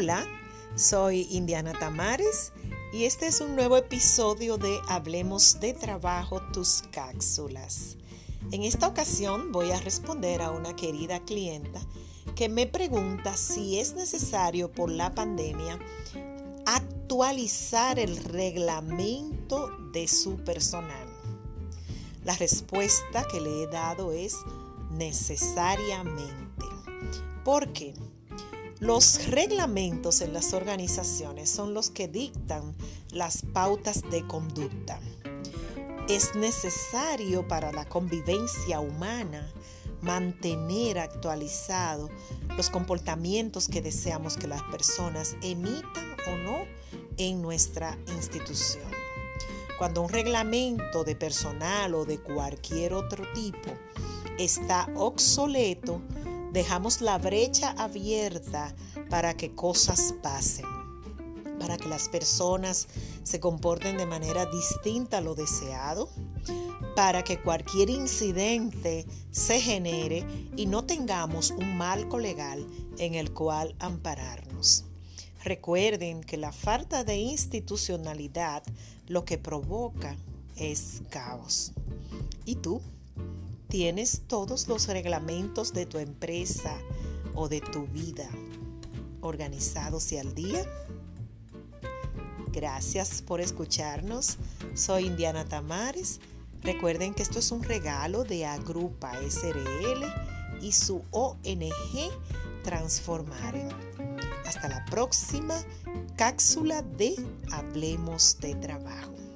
Hola, soy Indiana Tamares y este es un nuevo episodio de Hablemos de Trabajo, tus cápsulas. En esta ocasión voy a responder a una querida clienta que me pregunta si es necesario por la pandemia actualizar el reglamento de su personal. La respuesta que le he dado es necesariamente. Porque los reglamentos en las organizaciones son los que dictan las pautas de conducta. Es necesario para la convivencia humana mantener actualizado los comportamientos que deseamos que las personas emitan o no en nuestra institución. Cuando un reglamento de personal o de cualquier otro tipo está obsoleto, dejamos la brecha abierta para que cosas pasen, para que las personas se comporten de manera distinta a lo deseado, para que cualquier incidente se genere y no tengamos un marco legal en el cual ampararnos. Recuerden que la falta de institucionalidad lo que provoca es caos. ¿Y tú? ¿Tienes todos los reglamentos de tu empresa o de tu vida organizados y al día? Gracias por escucharnos. Soy Indiana Tamares. Recuerden que esto es un regalo de Agrupa SRL y su ONG Transformar. Hasta la próxima cápsula de Hablemos de Trabajo.